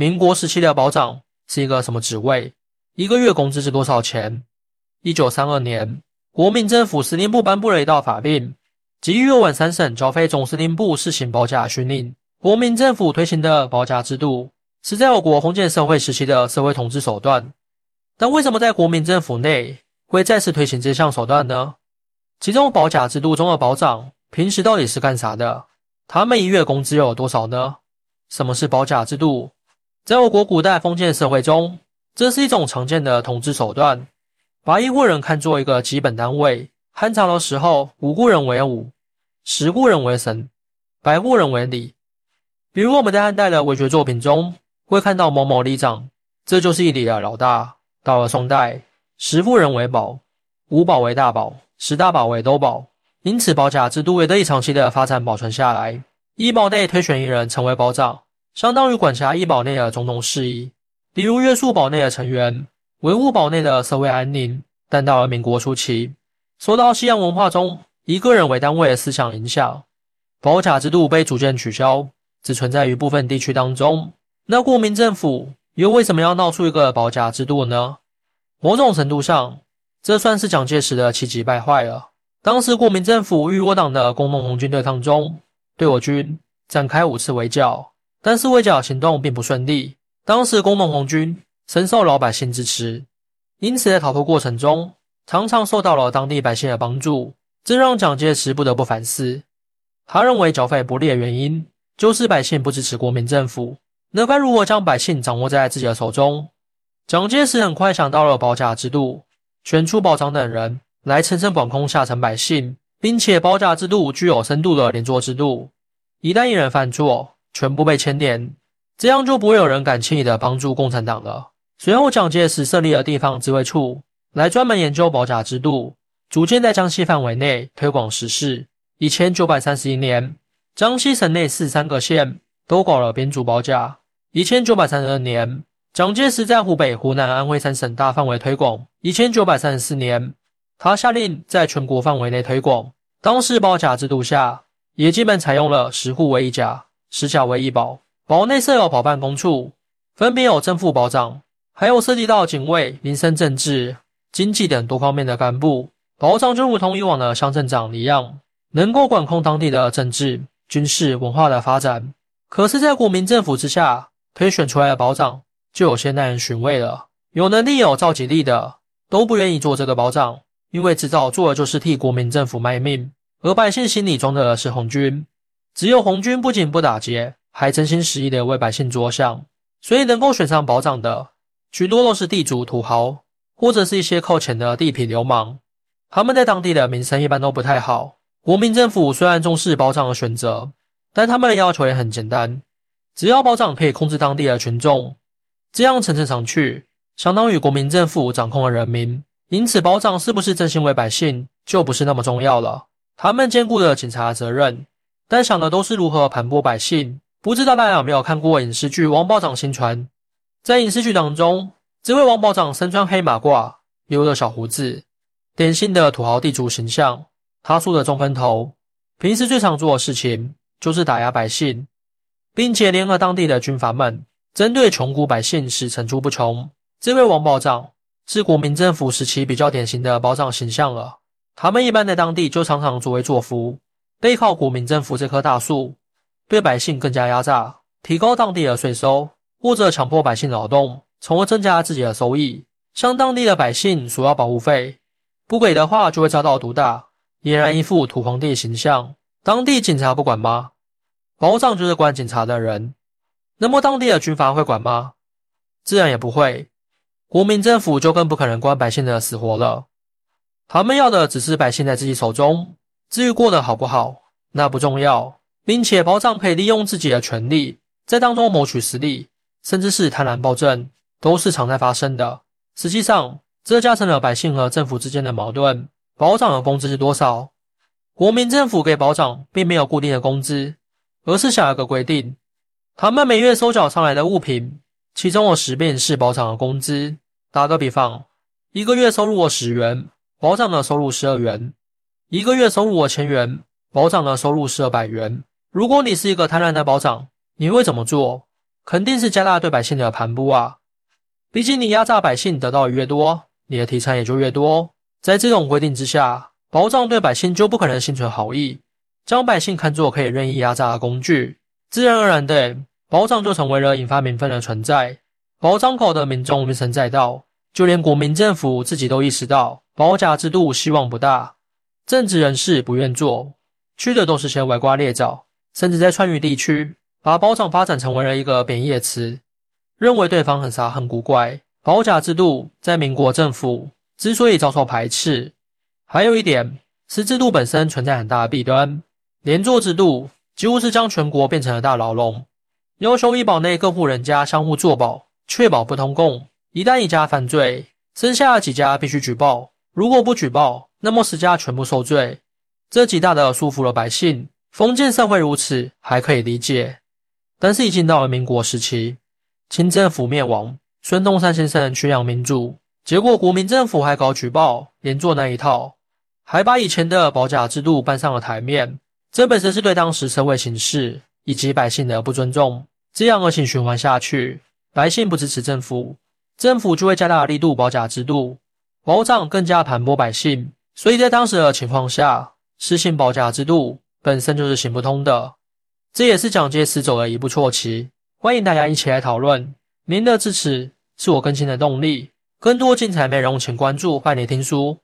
民国时期的保长是一个什么职位？一个月工资是多少钱？一九三二年，国民政府司令部颁布了一道法令，给予右皖三省交费总司令部试行保甲训令。国民政府推行的保甲制度是在我国封建社会时期的社会统治手段。但为什么在国民政府内会再次推行这项手段呢？其中保甲制度中的保长平时到底是干啥的？他们一月工资又有多少呢？什么是保甲制度？在我国古代封建社会中，这是一种常见的统治手段，把一户人看作一个基本单位。汉朝的时候，五户人为伍，十户人为神，百户人为里。比如我们在汉代的文学作品中会看到某某里长，这就是一里的老大。到了宋代，十户人为保，五保为大保，十大保为都保。因此，保甲制度也得以长期的发展保存下来。一保内推选一人成为保长，相当于管辖一保内的种种事宜，比如约束保内的成员，维护保内的社会安宁。但到了民国初期，受到西洋文化中以个人为单位的思想影响，保甲制度被逐渐取消，只存在于部分地区当中。那国民政府又为什么要闹出一个保甲制度呢？某种程度上，这算是蒋介石的气急败坏了。当时国民政府与我党的工农红军对抗中，对我军展开五次围剿，但是围剿行动并不顺利。当时工农红军深受老百姓支持，因此在逃脱过程中常常受到了当地百姓的帮助，这让蒋介石不得不反思。他认为剿匪不利的原因就是百姓不支持国民政府，那该如何将百姓掌握在自己的手中？蒋介石很快想到了保甲制度，选出保长等人。来层层管控下层百姓，并且保甲制度具有深度的连坐制度，一旦一人犯错，全部被牵连，这样就不会有人敢轻易的帮助共产党了。随后，蒋介石设立了地方自卫处，来专门研究保甲制度，逐渐在江西范围内推广实施。一千九百三十一年，江西省内四三个县都搞了编组保甲。一千九百三十二年，蒋介石在湖北、湖南、安徽三省大范围推广。一千九百三十四年。他下令在全国范围内推广。当时保甲制度下，也基本采用了十户为一甲，十甲为一堡，堡内设有保办公处，分别有正副保长，还有涉及到警卫、民生、政治、经济等多方面的干部。保长就如同以往的乡镇长一样，能够管控当地的政治、军事、文化的发展。可是，在国民政府之下，推选出来的保长就有些耐人寻味了。有能力、有召集力的，都不愿意做这个保长。因为知道做的就是替国民政府卖命，而百姓心里装的是红军。只有红军不仅不打劫，还真心实意的为百姓着想，所以能够选上保长的，许多都是地主土豪，或者是一些扣钱的地痞流氓。他们在当地的名声一般都不太好。国民政府虽然重视保长的选择，但他们的要求也很简单，只要保长可以控制当地的群众，这样层层上去，相当于国民政府掌控了人民。因此，保长是不是真心为百姓，就不是那么重要了。他们兼顾了警察的责任，但想的都是如何盘剥百姓。不知道大家有没有看过影视剧《王保长新传》？在影视剧当中，这位王保长身穿黑马褂，留着小胡子，典型的土豪地主形象。他梳着中分头，平时最常做的事情就是打压百姓，并且联合当地的军阀们，针对穷苦百姓是层出不穷。这位王保长。是国民政府时期比较典型的保长形象了。他们一般在当地就常常作威作福，背靠国民政府这棵大树，对百姓更加压榨，提高当地的税收，或者强迫百姓劳动，从而增加自己的收益。向当地的百姓索要保护费，不给的话就会遭到毒打，俨然一副土皇帝形象。当地警察不管吗？保长就是管警察的人。那么当地的军阀会管吗？自然也不会。国民政府就更不可能管百姓的死活了，他们要的只是百姓在自己手中，至于过得好不好，那不重要，并且保长可以利用自己的权利在当中谋取私利，甚至是贪婪暴政，都是常态发生的。实际上，这加深了百姓和政府之间的矛盾。保长的工资是多少？国民政府给保长并没有固定的工资，而是想要个规定，他们每月收缴上来的物品。其中有十便是保长的工资。打个比方，一个月收入我十元，保长的收入十二元；一个月收入我千元，保长的收入是二百元。如果你是一个贪婪的保长，你会怎么做？肯定是加大对百姓的盘剥啊！毕竟你压榨百姓得到的越多，你的提成也就越多。在这种规定之下，保障对百姓就不可能心存好意，将百姓看作可以任意压榨的工具，自然而然的，保障就成为了引发民愤的存在。保障搞得民众怨声载道，就连国民政府自己都意识到保甲制度希望不大，政治人士不愿做，去的都是些歪瓜裂枣，甚至在川渝地区把保长发展成为了一个贬义词，认为对方很傻很古怪。保甲制度在民国政府之所以遭受排斥，还有一点是制度本身存在很大的弊端，连坐制度几乎是将全国变成了大牢笼，要求医保内各户人家相互作保。确保不通共，一旦一家犯罪，剩下几家必须举报。如果不举报，那么十家全部受罪。这极大的束缚了百姓。封建社会如此还可以理解，但是已经到了民国时期，清政府灭亡，孙中山先生宣扬民主，结果国民政府还搞举报，连做那一套，还把以前的保甲制度搬上了台面。这本身是对当时社会形势以及百姓的不尊重。这样恶性循环下去。百姓不支持政府，政府就会加大力度保甲制度，保障更加盘剥百姓。所以在当时的情况下，失信保甲制度本身就是行不通的。这也是蒋介石走的一步错棋。欢迎大家一起来讨论，您的支持是我更新的动力。更多精彩内容，请关注拜你听书。